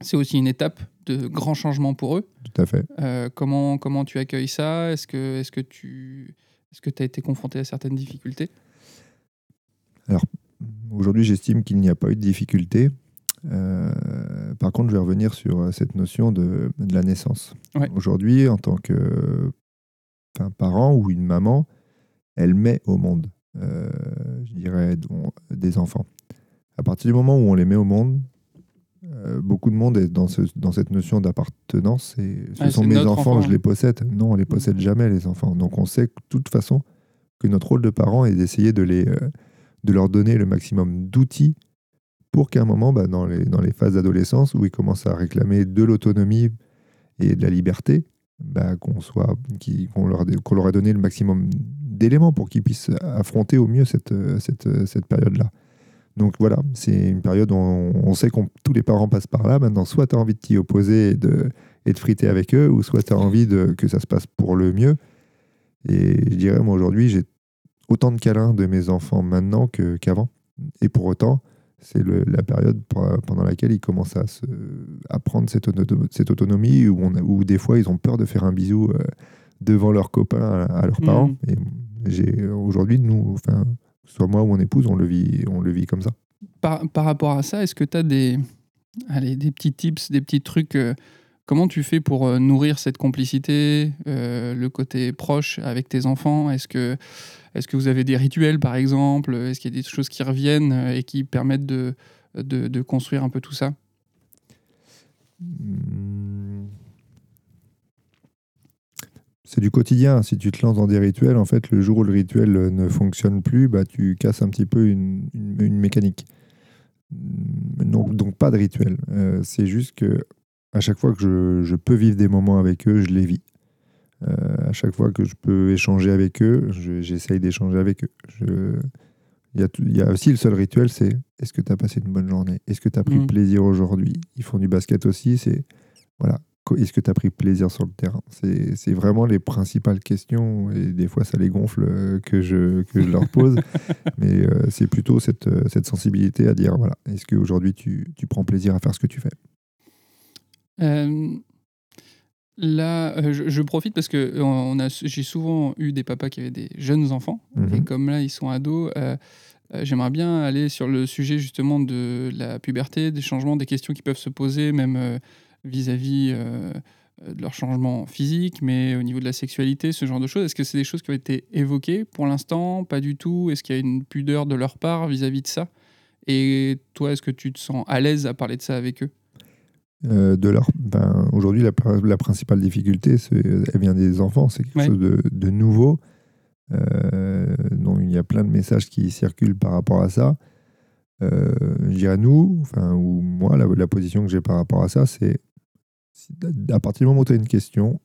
C'est aussi une étape de grands changements pour eux. Tout à fait. comment, comment tu accueilles ça? Est-ce que, est -ce que tu est-ce que as été confronté à certaines difficultés? Alors, aujourd'hui, j'estime qu'il n'y a pas eu de difficulté. Euh, par contre, je vais revenir sur euh, cette notion de, la naissance. Aujourd'hui, en tant que parent ou une maman, elle met au monde, euh, je dirais, des enfants. À partir du moment où on les met au monde, beaucoup de monde est dans, dans cette notion d'appartenance. Et ce sont mes enfants, je les possède. Non, on les possède jamais, les enfants. Donc on sait de toute façon que notre rôle de parent est d'essayer de les de leur donner le maximum d'outils pour qu'à un moment, bah, dans, les, dans les phases d'adolescence, où ils commencent à réclamer de l'autonomie et de la liberté, bah, qu'on soit, leur, qu'on leur ait donné le maximum d'éléments pour qu'ils puissent affronter au mieux cette, cette, cette période-là. Donc voilà, c'est une période où on, sait que tous les parents passent par là. Maintenant, soit tu as envie de t'y opposer et de, et de friter avec eux, ou soit tu as envie que ça se passe pour le mieux. Et je dirais, moi aujourd'hui, j'ai autant de câlins de mes enfants maintenant qu'avant. et pour autant, c'est la période pendant laquelle ils commencent à, se, à prendre cette, cette autonomie, où, on où, des fois ils ont peur de faire un bisou euh, devant leurs copains, à, leurs parents. Mmh. Et j'ai aujourd'hui, nous, enfin, soit moi ou mon épouse, on le vit, on le vit comme ça. Par, par rapport à ça, est-ce que tu as des, allez, des petits tips, des petits trucs euh, Comment tu fais pour euh, nourrir cette complicité, le côté proche avec tes enfants? Est-ce que est-ce que vous avez des rituels, par exemple? Est-ce qu'il y a des choses qui reviennent euh, et qui permettent de, construire un peu tout ça? Hmm. C'est du quotidien. Si tu te lances dans des rituels, en fait, le jour où le rituel ne fonctionne plus, bah, tu casses un petit peu une, mécanique. Donc, donc, pas de rituel. Euh, c'est juste que à chaque fois que je, je, peux vivre des moments avec eux, je les vis. Euh, à chaque fois que je peux échanger avec eux, j'essaye d'échanger avec eux. Il y, a aussi le seul rituel, c'est est-ce que tu as passé une bonne journée? Est-ce que tu as pris mm. plaisir aujourd'hui? Ils font du basket aussi, c'est voilà. Est-ce que tu as pris plaisir sur le terrain? C'est vraiment les principales questions, et des fois ça les gonfle euh, que je, que je leur pose, <laughs> mais euh, c'est plutôt cette, cette sensibilité à dire voilà, est-ce qu'aujourd'hui tu, tu prends plaisir à faire ce que tu fais? Là, euh, je, profite parce que euh, on a, j'ai souvent eu des papas qui avaient des jeunes enfants, et mhm. comme là ils sont ados, euh, j'aimerais bien aller sur le sujet justement de la puberté, des changements, des questions qui peuvent se poser, même vis-à-vis de leur changement physique, mais au niveau de la sexualité, ce genre de choses. Est-ce que c'est des choses qui ont été évoquées pour l'instant? Pas du tout. Est-ce qu'il y a une pudeur de leur part vis-à-vis de ça? Et toi, est-ce que tu te sens à l'aise à parler de ça avec eux? Euh, de leur, ben, aujourd'hui, la, principale difficulté, elle vient des enfants. C'est quelque chose de, nouveau. Euh, donc, il y a plein de messages qui circulent par rapport à ça. Euh, je dirais nous, enfin, ou moi, la, position que j'ai par rapport à ça, c'est à partir du moment où tu as une question,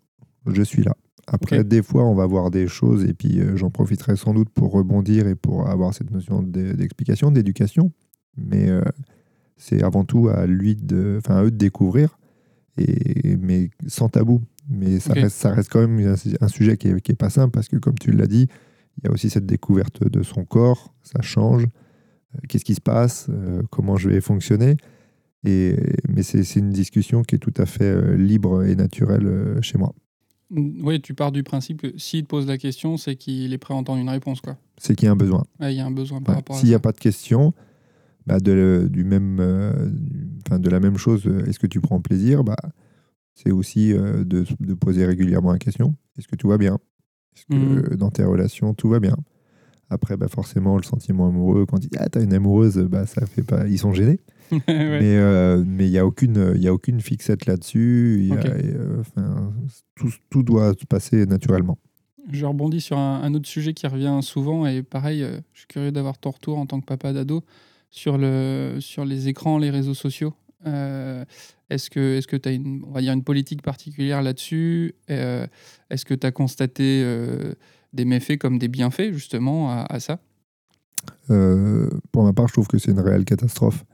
je suis là. Après, des fois, on va voir des choses et puis j'en profiterai sans doute pour rebondir et pour avoir cette notion d'explication, d'éducation. Mais c'est avant tout à lui de, enfin eux de découvrir, et, mais sans tabou. Mais ça, reste, ça reste quand même un, sujet qui est, qui est pas simple parce que, comme tu l'as dit, il y a aussi cette découverte de son corps, ça change. Euh, Qu'est-ce qui se passe? Euh, Comment je vais fonctionner? Et, Mais c'est une discussion qui est tout à fait euh, libre et naturelle chez moi. Oui, tu pars du principe que s'il te pose la question, c'est qu'il est prêt à entendre une réponse. C'est qu'il y a un besoin. Ouais, Il y a un besoin par Ouais. rapport S'il n'y a pas de question, bah de, du même, euh, du- de la même chose, euh, est-ce que tu prends plaisir? Bah, C'est aussi euh, de, de poser régulièrement la question est-ce que tout va bien? Est-ce que euh, dans tes relations, tout va bien? Après, bah, forcément, le sentiment amoureux, quand il dit Ah, t'as une amoureuse, bah, ça fait pas. Ils sont gênés. <laughs> Ouais. Mais euh, mais il n'y a, aucune- y a aucune fixette là-dessus. Euh, tout, tout doit se passer naturellement. Je rebondis sur un, un autre sujet qui revient souvent et pareil, euh, je suis curieux d'avoir ton retour en tant que papa d'ado sur, le, sur les écrans, les réseaux sociaux. Euh, est-ce que tu as une, on va dire une politique particulière là-dessus? Euh, Est-ce que tu as constaté euh, des méfaits comme des bienfaits justement à, à ça? Euh, pour ma part, je trouve que c'est une réelle catastrophe.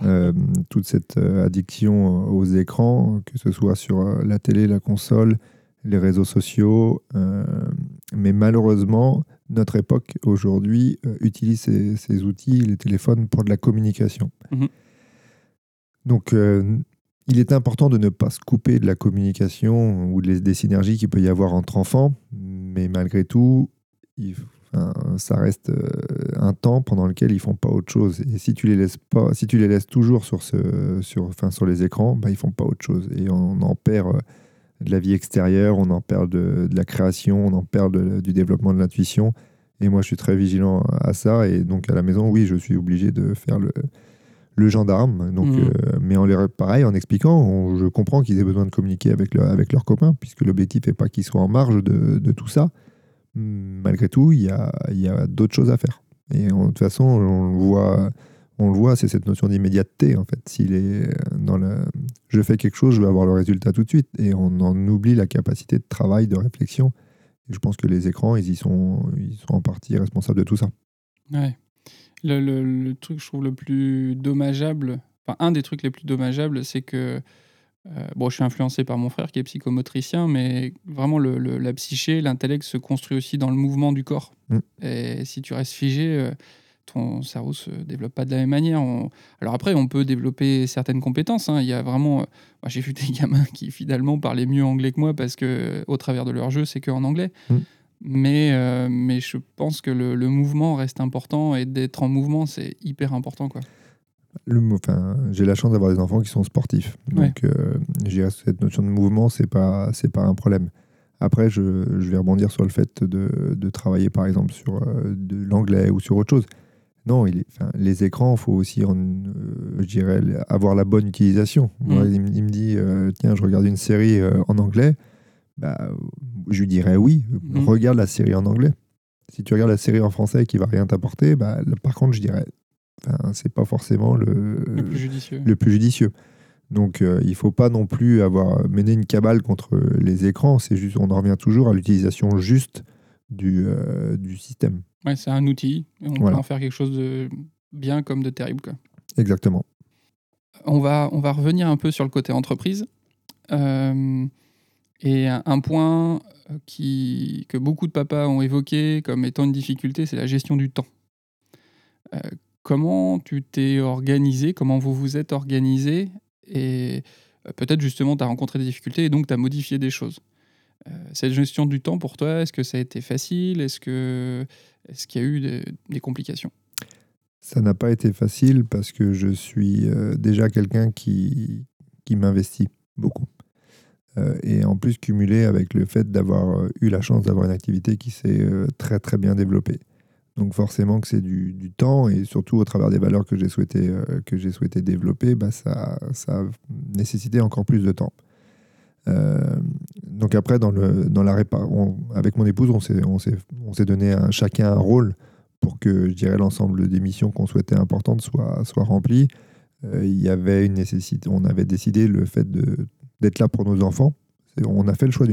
<laughs> Toute cette addiction aux écrans, que ce soit sur la télé, la console, les réseaux sociaux. Mais malheureusement, notre époque aujourd'hui euh, utilise ces, ces outils, les téléphones, pour de la communication. Mhm. Donc, euh, il est important de ne pas se couper de la communication ou des, des synergies qu'il peut y avoir entre enfants, mais malgré tout, il ça reste euh, un temps pendant lequel ils font pas autre chose. Et si tu les laisses pas, si tu les laisses toujours sur ce, sur, enfin, sur les écrans, bah, ils font pas autre chose. Et on en perd de la vie extérieure, on en perd de, de la création, on en perd de- du développement de l'intuition. Et moi, je suis très vigilant à ça. Et donc, à la maison, oui, je suis obligé de faire le, le gendarme. Donc, Mhm. euh, mais en les, pareil, en expliquant, on- je comprends qu'ils aient besoin de communiquer avec, leur- avec leurs copains, puisque l'objectif n'est pas qu'ils soient en marge de, de tout ça. Malgré tout, il y a, y a d'autres choses à faire. Et de toute façon, on le voit, on le voit c'est cette notion d'immédiateté, en fait. S'il est dans le, je fais quelque chose, je vais avoir le résultat tout de suite. Et on en oublie la capacité de travail, de réflexion. Et je pense que les écrans, ils y sont, ils sont en partie responsables de tout ça. Ouais. Le, le- le truc, je trouve, le plus dommageable, enfin, un des trucs les plus dommageables, c'est que. euh, bon, je suis influencé par mon frère qui est psychomotricien, mais vraiment, le, le- la psyché, l'intellect se construit aussi dans le mouvement du corps. Mm. Et si tu restes figé, euh, ton cerveau se développe pas de la même manière. On- Alors après, on peut développer certaines compétences. hein. Il y a vraiment. euh, Moi, j'ai vu <laughs> des gamins qui finalement parlaient mieux anglais que moi parce que, au travers de leur jeu, c'est qu'en anglais. Mm. Mais, euh, mais je pense que le, le mouvement reste important et d'être en mouvement, c'est hyper important. Quoi. Le, enfin, j'ai la chance d'avoir des enfants qui sont sportifs. Donc, euh, que cette notion de mouvement, c'est pas, c'est pas un problème. Après, je, je vais rebondir sur le fait de, de travailler, par exemple, sur euh, de l'anglais ou sur autre chose. Non, il est- les écrans, il faut aussi, en, euh, je dirais, avoir la bonne utilisation. Moi, Mm. il, me- il me dit, euh, tiens, je regarde une série euh, en anglais. Bah, je lui dirais oui, Mm. regarde la série en anglais. Si tu regardes la série en français qui va rien t'apporter, bah, le- par contre, je dirais, c'est pas forcément le, Le plus judicieux. le plus judicieux. Donc il faut pas non plus avoir mené une cabale contre les écrans, c'est juste on en revient toujours à l'utilisation juste du, du système. Ouais, c'est un outil. Et on Voilà. peut en faire quelque chose de bien comme de terrible. Quoi. Exactement. On, va, on va revenir un peu sur le côté entreprise. Euh, et un, un point euh, qui, que beaucoup de papas ont évoqué comme étant une difficulté, c'est la gestion du temps. Euh, comment tu t'es organisé Comment vous vous êtes organisé Et peut-être justement, tu as rencontré des difficultés et donc tu as modifié des choses. Euh, cette gestion du temps pour toi, est-ce que ça a été facile? Est-ce que est-ce qu'il y a eu des, complications? Ça n'a pas été facile parce que je suis euh, déjà quelqu'un qui, qui m'investit beaucoup. Euh, et en plus cumulé avec le fait d'avoir euh, eu la chance d'avoir une activité qui s'est très très bien développée. Donc forcément que c'est du, du temps et surtout au travers des valeurs que j'ai souhaité, que j'ai souhaité développer, bah, ça, ça a nécessité encore plus de temps. Donc après, dans, le, dans la avec mon épouse, on s'est, on s'est, on s'est donné à chacun un rôle pour que, je dirais, l'ensemble des missions qu'on souhaitait importantes soient, soient remplies. Euh, il y avait une nécessité, on avait décidé le fait d'être là pour nos enfants. On a fait le choix de,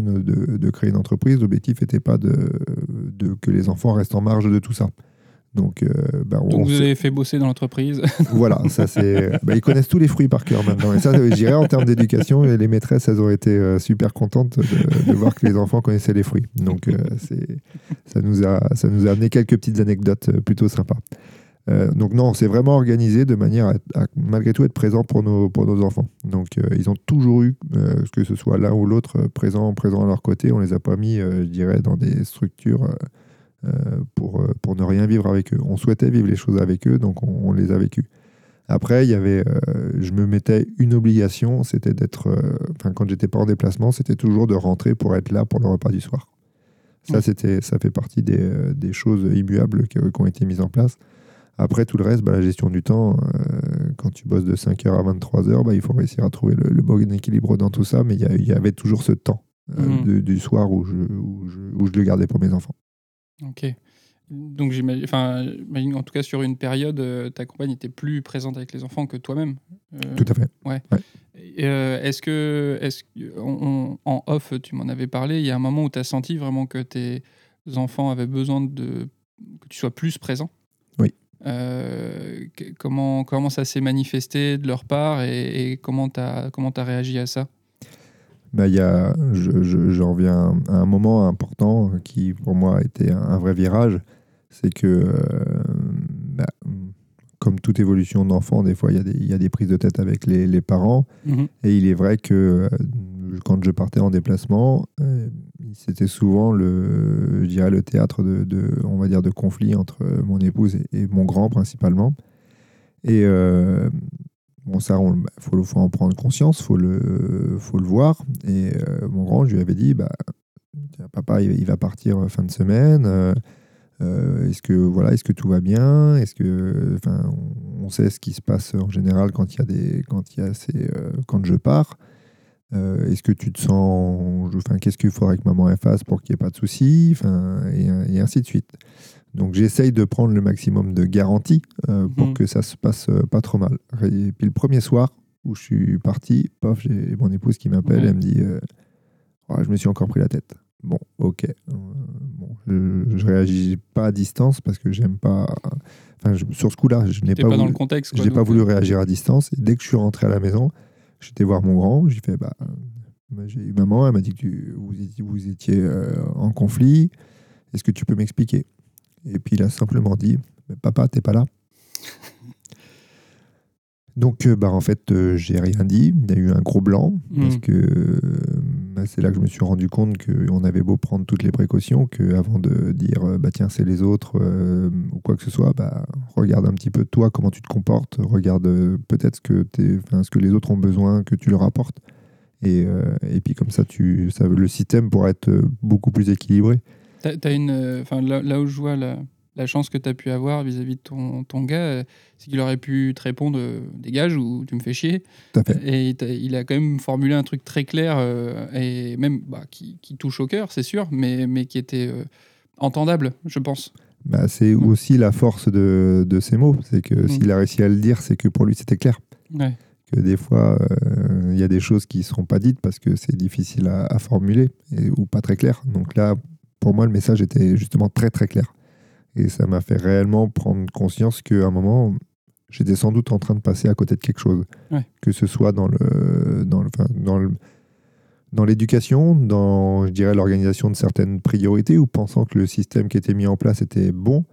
de créer une entreprise. L'objectif n'était pas de, de- que les enfants restent en marge de tout ça. Donc, euh, bah, on Donc vous avez fait bosser dans l'entreprise. <laughs> voilà, ça c'est. bah, ils connaissent tous les fruits par cœur maintenant. Et ça, je dirais en termes d'éducation, les maîtresses, elles ont été euh, super contentes de, de voir que les enfants connaissaient les fruits. Donc, euh, ça nous a, ça nous a amené quelques petites anecdotes euh, plutôt sympas. Euh, donc non, c'est vraiment organisé de manière à, à, malgré tout être présent pour nos, pour nos enfants. Donc euh, ils ont toujours eu, euh, que ce soit l'un ou l'autre, euh, présent, présent à leur côté. On les a pas mis, euh, je dirais, dans des structures euh, euh, pour, euh, pour ne rien vivre avec eux. On souhaitait vivre les choses avec eux, donc on, on les a vécues. Après, il y avait, euh, je me mettais une obligation, c'était d'être, euh, enfin quand j'étais pas en déplacement, c'était toujours de rentrer pour être là pour le repas du soir. Ça, Ouais. c'était, ça fait partie des, euh, des choses immuables qui, qui ont été mises en place. Après, tout le reste, bah, la gestion du temps, euh, quand tu bosses de 5h à 23h, bah, il faut réussir à trouver le, le bon équilibre dans tout ça, mais il y, avait toujours ce temps euh, de- du soir où je, où, je, où je le gardais pour mes enfants. Ok. Donc j'imagine, enfin, en tout cas sur une période, euh, ta compagne était plus présente avec les enfants que toi-même. Euh, Tout à fait. Et, euh, est-ce que, que- on- on- en off, tu m'en avais parlé, il y a un moment où tu as senti vraiment que tes enfants avaient besoin de que tu sois plus présent? Oui. Comment, comment ça s'est manifesté de leur part et, et comment tu as, as réagi à ça? Il y a, je- je- j'en viens à un moment important qui, pour moi, a été un, un vrai virage. C'est que, euh, bah, comme toute évolution d'enfant, des fois, il y, a des- il y a des prises de tête avec les, les parents. Et il est vrai que euh, quand je partais en déplacement, euh, c'était souvent le, je dirais, le théâtre de, de, on va dire, de conflits entre mon épouse et, et mon grand principalement. Et euh, ça, il faut, faut en prendre conscience, faut le, faut le voir. Et euh, mon grand, je lui avais dit, bah, papa, il, il va partir fin de semaine. euh, euh, est-ce que voilà, est-ce que tout va bien? Est-ce que, enfin, on, sait ce qui se passe en général quand il y a des, quand il y a ces, euh, quand je pars. Euh, est-ce que tu te sens, enfin, qu'est-ce qu'il faudrait que maman fasse pour qu'il n'y ait pas de soucis, enfin, et ainsi de suite. Donc j'essaye de prendre le maximum de garanties euh, pour Mhm. que ça se passe euh, pas trop mal. Et puis le premier soir où je suis parti, paf, j'ai mon épouse qui m'appelle, Ouais. elle me dit, euh, je me suis encore pris la tête. Bon, ok. Bon, je, je réagis pas à distance parce que j'aime pas. Enfin, je- sur ce coup-là, je n'ai pas, dans voulu, le contexte. quoi, j'ai pas donc, voulu réagir à distance. Et dès que je suis rentré à la maison, j'étais voir mon grand. J'ai fait, bah, bah, j'ai eu maman. Elle m'a dit que tu- vous étiez, vous étiez en conflit. Est-ce que tu peux m'expliquer? Et puis il a simplement dit, papa, t'es pas là. Donc, euh, bah, en fait, euh, j'ai rien dit. Il y a eu un gros blanc parce Mhm. que euh, bah, c'est là que je me suis rendu compte qu'on avait beau prendre toutes les précautions, qu'avant de dire bah tiens c'est les autres euh, ou quoi que ce soit, bah regarde un petit peu toi comment tu te comportes, regarde peut-être ce que t'es- ce que les autres ont besoin que tu leur apportes. Et, et puis comme ça, tu, ça, le système pourra être beaucoup plus équilibré. T'as une, euh, enfin là, là où je vois la, la chance que tu as pu avoir vis-à-vis de ton, ton gars, euh, c'est qu'il aurait pu te répondre euh, dégage ou tu me fais chier. Et il a quand même formulé un truc très clair euh, et même bah, qui, qui touche au cœur, c'est sûr, mais, mais qui était euh, entendable, je pense. Bah, c'est Ouais. aussi la force de, de ces mots. C'est que Mm. s'il a réussi à le dire, c'est que pour lui c'était clair. Ouais. que des fois, euh, il y a des choses qui ne seront pas dites parce que c'est difficile à, à formuler et- ou pas très clair. Donc là, pour moi, le message était justement très très clair. Et ça m'a fait réellement prendre conscience qu'à un moment, j'étais sans doute en train de passer à côté de quelque chose. Ouais. Que ce soit dans le dans le, dans le- dans l'éducation, dans je dirais l'organisation de certaines priorités ou pensant que le système qui était mis en place était bon.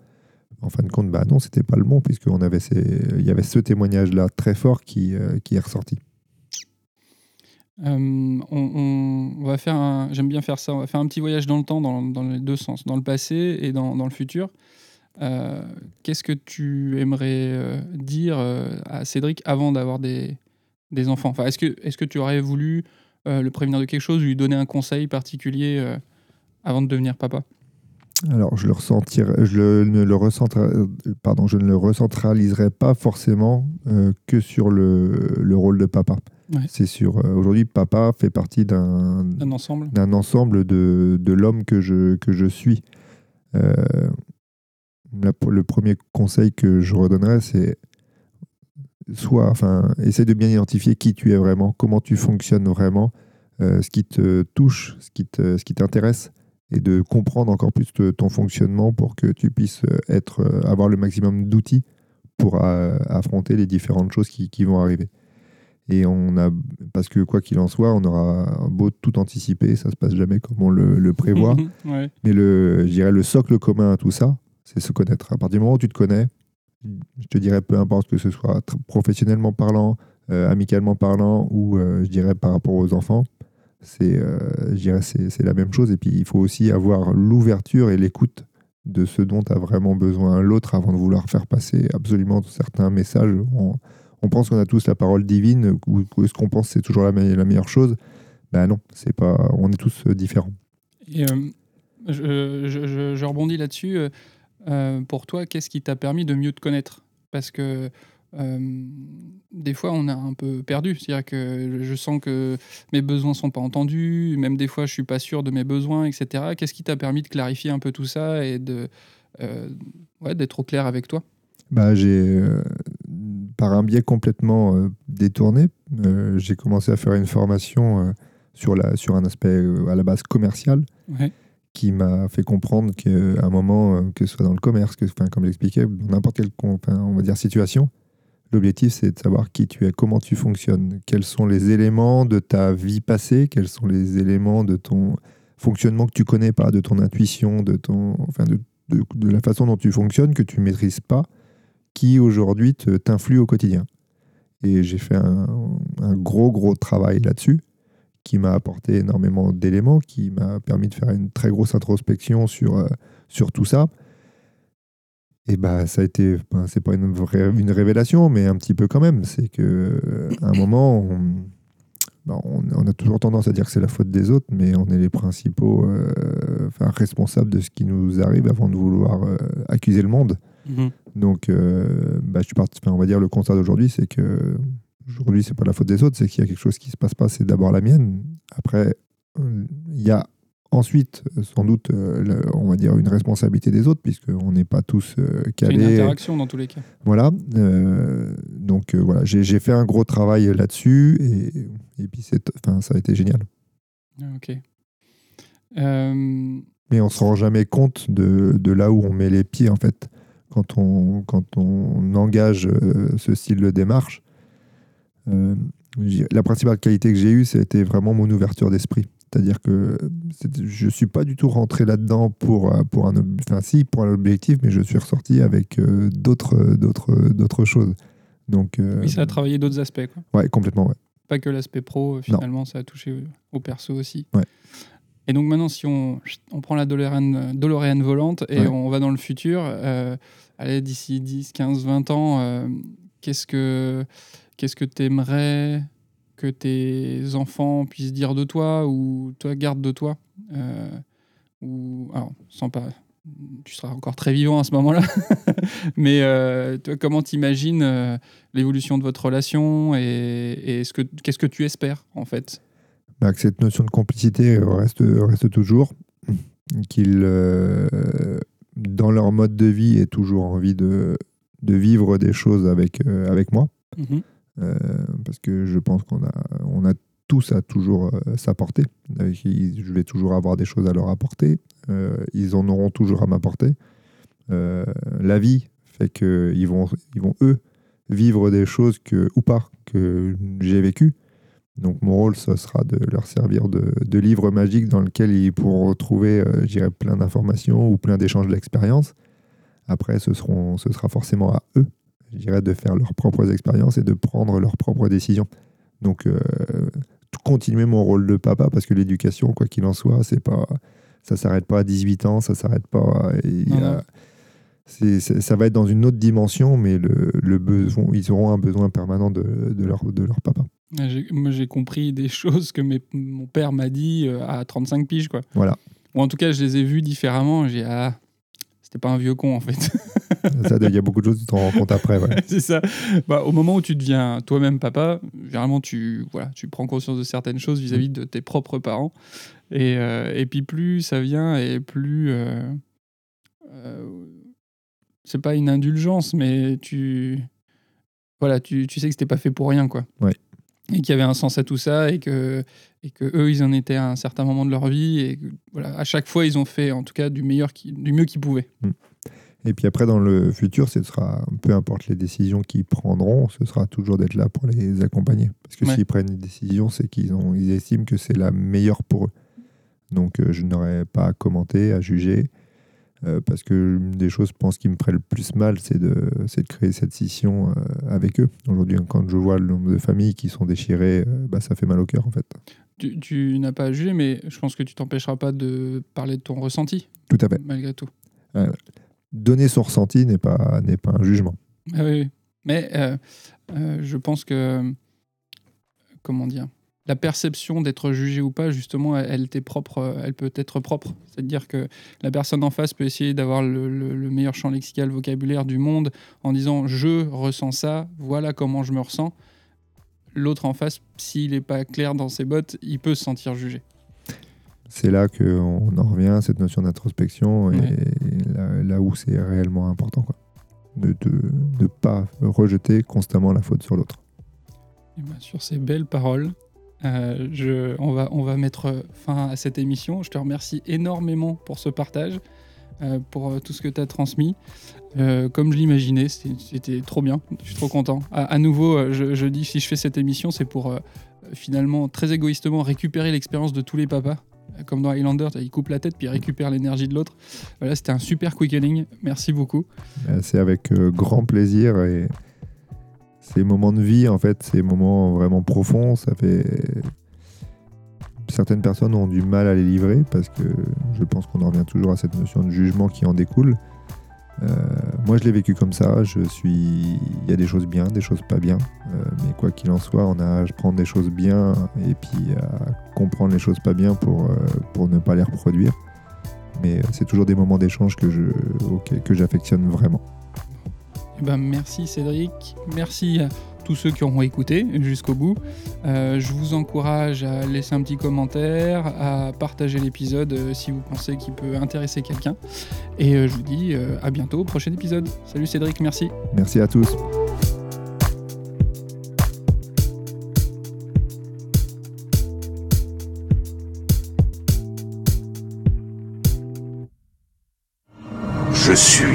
En fin de compte, bah non, c'était pas le bon, puisqu'on avait ces- il y avait ce témoignage-là très fort qui, euh, qui est ressorti. Euh, on, va faire j'aime bien faire ça, on va faire un petit voyage dans le temps, dans, les deux sens, dans le passé et dans, le futur. Euh, Qu'est-ce que tu aimerais euh, dire à Cédric avant d'avoir des, des enfants? Enfin, Est-ce que, est que tu aurais voulu le prévenir de quelque chose, lui donner un conseil particulier avant de devenir papa? Alors, je le ressentirai, je le- ne le recentra- pardon, je ne le recentraliserai pas forcément euh, que sur le, le rôle de papa. Ouais. C'est euh, aujourd'hui, papa fait partie d'un Un ensemble d'un ensemble de, de l'homme que je, que je suis. Euh, la- le premier conseil que je redonnerais, c'est soit, enfin, essaie de bien identifier qui tu es vraiment, comment tu fonctionnes vraiment, ce qui te touche, ce qui t'intéresse, et de comprendre encore plus ton fonctionnement pour que tu puisses être, avoir le maximum d'outils pour affronter les différentes choses qui, qui vont arriver. Et on a, parce que quoi qu'il en soit, on aura beau tout anticiper, ça se passe jamais comme on le, prévoit. <laughs> Mais le, je dirais le socle commun à tout ça, c'est se connaître. À partir du moment où tu te connais, je te dirais peu importe que ce soit professionnellement parlant, euh, amicalement parlant ou euh, je dirais par rapport aux enfants, c'est euh, c'est la même chose. Et puis il faut aussi avoir l'ouverture et l'écoute de ce dont a vraiment besoin l'autre avant de vouloir faire passer absolument certains messages on pense qu'on a tous la parole divine, ou, est-ce qu'on pense c'est toujours la, meilleure chose? Ben non, c'est pas, on est tous euh, différents. Et, euh, je, rebondis là-dessus. Euh, pour toi, qu'est-ce qui t'a permis de mieux te connaître? Parce que des fois, on a un peu perdu. C'est-à-dire que je sens que mes besoins sont pas entendus, même des fois, je suis pas sûr de mes besoins, etc. Qu'est-ce qui t'a permis de clarifier un peu tout ça et de ouais, d'être au clair avec toi? Bah, j'ai par un biais complètement euh, détourné. Euh, j'ai commencé à faire une formation euh, sur, la, sur un aspect à la base commercial qui m'a fait comprendre qu'à un moment, que ce soit dans le commerce, que, comme j'expliquais, dans n'importe quelle on va dire, situation, l'objectif c'est de savoir qui tu es, comment tu fonctionnes, quels sont les éléments de ta vie passée, quels sont les éléments de ton fonctionnement que tu connais pas, de ton intuition, de, ton, enfin de, la façon dont tu fonctionnes, que tu maîtrises pas qui aujourd'hui t'influe au quotidien. Et j'ai fait un, gros, gros travail là-dessus qui m'a apporté énormément d'éléments, qui m'a permis de faire une très grosse introspection sur, euh, sur tout ça. Et bah, ça a été, ben, c'est pas une, vraie, une révélation, mais un petit peu quand même. C'est que euh, un moment, ben, on, on, a toujours tendance à dire que c'est la faute des autres, mais on est les principaux euh, responsables de ce qui nous arrive avant de vouloir accuser le monde. Mhm. Donc, euh, bah, je suis on va dire le constat d'aujourd'hui, c'est que aujourd'hui, c'est pas la faute des autres, c'est qu'il y a quelque chose qui se passe pas, c'est d'abord la mienne. Après, il y a ensuite, sans doute, euh, on va dire une responsabilité des autres, puisqu'on n'est pas tous euh, calés. une interaction dans tous les cas. Voilà. donc, voilà, j'ai fait un gros travail là-dessus, et, et puis ça a été génial. Ah, ok. Mais on se rend jamais compte de, de, là où on met les pieds, en fait quand on, quand on engage euh, ce style de démarche. Euh, la principale qualité que j'ai eue, c'était vraiment mon ouverture d'esprit. C'est-à-dire que je ne suis pas du tout rentré là-dedans pour, euh, pour un, enfin, si, pour un objectif, mais je suis ressorti avec d'autres, d'autres, d'autres choses. Donc, oui, ça a travaillé d'autres aspects. Quoi. Ouais, complètement, ouais. Pas que l'aspect pro, finalement, ça a touché au perso aussi. Ouais. Et donc maintenant, si on, on prend la DeLorean, volante et on va dans le futur, allez, d'ici 10, 15, 20 ans, euh, qu'est-ce que qu'est-ce que tu aimerais que tes enfants puissent dire de toi ou toi garde de toi euh, ou alors sans pas tu seras encore très vivant à ce moment-là <laughs> mais euh, toi comment t'imagines l'évolution de votre relation et, ce que qu'est-ce que tu espères en fait? Bah, que cette notion de complicité reste reste toujours qu'il dans leur mode de vie, aient toujours envie de, de vivre des choses avec, euh, avec moi. Mhm. Euh, parce que je pense qu'on a, on a tous à toujours euh, s'apporter. Je vais toujours avoir des choses à leur apporter. ils en auront toujours à m'apporter. la vie fait qu'ils vont, ils vont, eux, vivre des choses que, ou pas que j'ai vécues. Donc mon rôle, ce sera de leur servir de, de livre magique dans lequel ils pourront retrouver, euh, plein d'informations ou plein d'échanges d'expériences. Après, ce, seront, ce sera forcément à eux, je de faire leurs propres expériences et de prendre leurs propres décisions. Donc, euh, continuer mon rôle de papa, parce que l'éducation, quoi qu'il en soit, c'est pas, ça s'arrête pas à 18 ans, ça s'arrête pas. ça va être dans une autre dimension, mais le, le besoin, ils auront un besoin permanent de, de, leur, de leur papa. Moi, j'ai compris des choses que mon père m'a dit euh, à 35 piges, quoi. Voilà. Ou en tout cas, je les ai vus différemment. J'ai ah, c'était pas un vieux con, en fait. il y a beaucoup de choses tu te rends compte après. Ouais. <laughs> c'est ça. Bah, au moment où tu deviens toi-même papa, généralement, tu, voilà, tu prends conscience de certaines choses vis-à-vis de tes propres parents. Et, euh, et, puis, plus ça vient et plus. Euh, c'est pas une indulgence, mais tu. Voilà, tu, tu sais que c'était pas fait pour rien, quoi. Ouais. Et qu'il y avait un sens à tout ça et que, et que eux, ils en étaient à un certain moment de leur vie. Et que, voilà, à chaque fois, ils ont fait en tout cas du, meilleur qui, du mieux qu'ils pouvaient. Et puis après, dans le futur, ce sera, peu importe les décisions qu'ils prendront, ce sera toujours d'être là pour les accompagner. Parce que Ouais. s'ils prennent une décision, c'est qu'ils ont, ils estiment que c'est la meilleure pour eux. Donc euh, je n'aurais pas à commenter, à juger. Euh, parce que une des choses, je pense, qui me ferait le plus mal, c'est de, créer cette scission euh, avec eux. Aujourd'hui, quand je vois le nombre de familles qui sont déchirées, euh, bah, ça fait mal au cœur, en fait. Tu, tu n'as pas à juger, mais je pense que tu t'empêcheras pas de parler de ton ressenti, Tout à fait. malgré tout. Donner son ressenti n'est pas, n'est pas un jugement. Ah oui. Mais je pense que, comment dire, la perception d'être jugé ou pas, justement, elle, elle propre, euh, elle peut être propre. C'est-à-dire que la personne en face peut essayer d'avoir le, le- le meilleur champ lexical, vocabulaire du monde en disant je ressens ça, voilà comment je me ressens. L'autre en face, s'il n'est pas clair dans ses bottes, il peut se sentir jugé. C'est là qu'on en revient à cette notion d'introspection et Ouais. là, là où c'est réellement important. Quoi. De ne pas rejeter constamment la faute sur l'autre. Sur ces belles paroles, euh, on, va, on va mettre fin à cette émission. Je te remercie énormément pour ce partage, euh, pour euh, tout ce que tu as transmis. Comme je l'imaginais, c'était trop bien. Je suis trop content. À, nouveau, je, dis si je fais cette émission, c'est pour finalement, très égoïstement, récupérer l'expérience de tous les papas. Comme dans Highlander, il coupe la tête puis il récupère l'énergie de l'autre. Voilà, c'était un super quickening. Merci beaucoup. C'est avec grand plaisir et ces moments de vie, en fait, ces moments vraiment profonds, ça fait. Certaines personnes ont du mal à les livrer parce que je pense qu'on en revient toujours à cette notion de jugement qui en découle. Euh, moi, je l'ai vécu comme ça. Je suis. Il y a des choses bien, des choses pas bien. Euh, mais quoi qu'il en soit, on a à prendre des choses bien et puis à comprendre les choses pas bien pour, euh, pour ne pas les reproduire. Mais c'est toujours des moments d'échange que je, que j'affectionne vraiment. Eh ben, merci Cédric, merci à tous ceux qui auront écouté jusqu'au bout. Euh, je vous encourage à laisser un petit commentaire, à partager l'épisode euh, si vous pensez qu'il peut intéresser quelqu'un. Et euh, je vous dis à bientôt au prochain épisode. Salut Cédric, merci. Merci à tous. Je suis.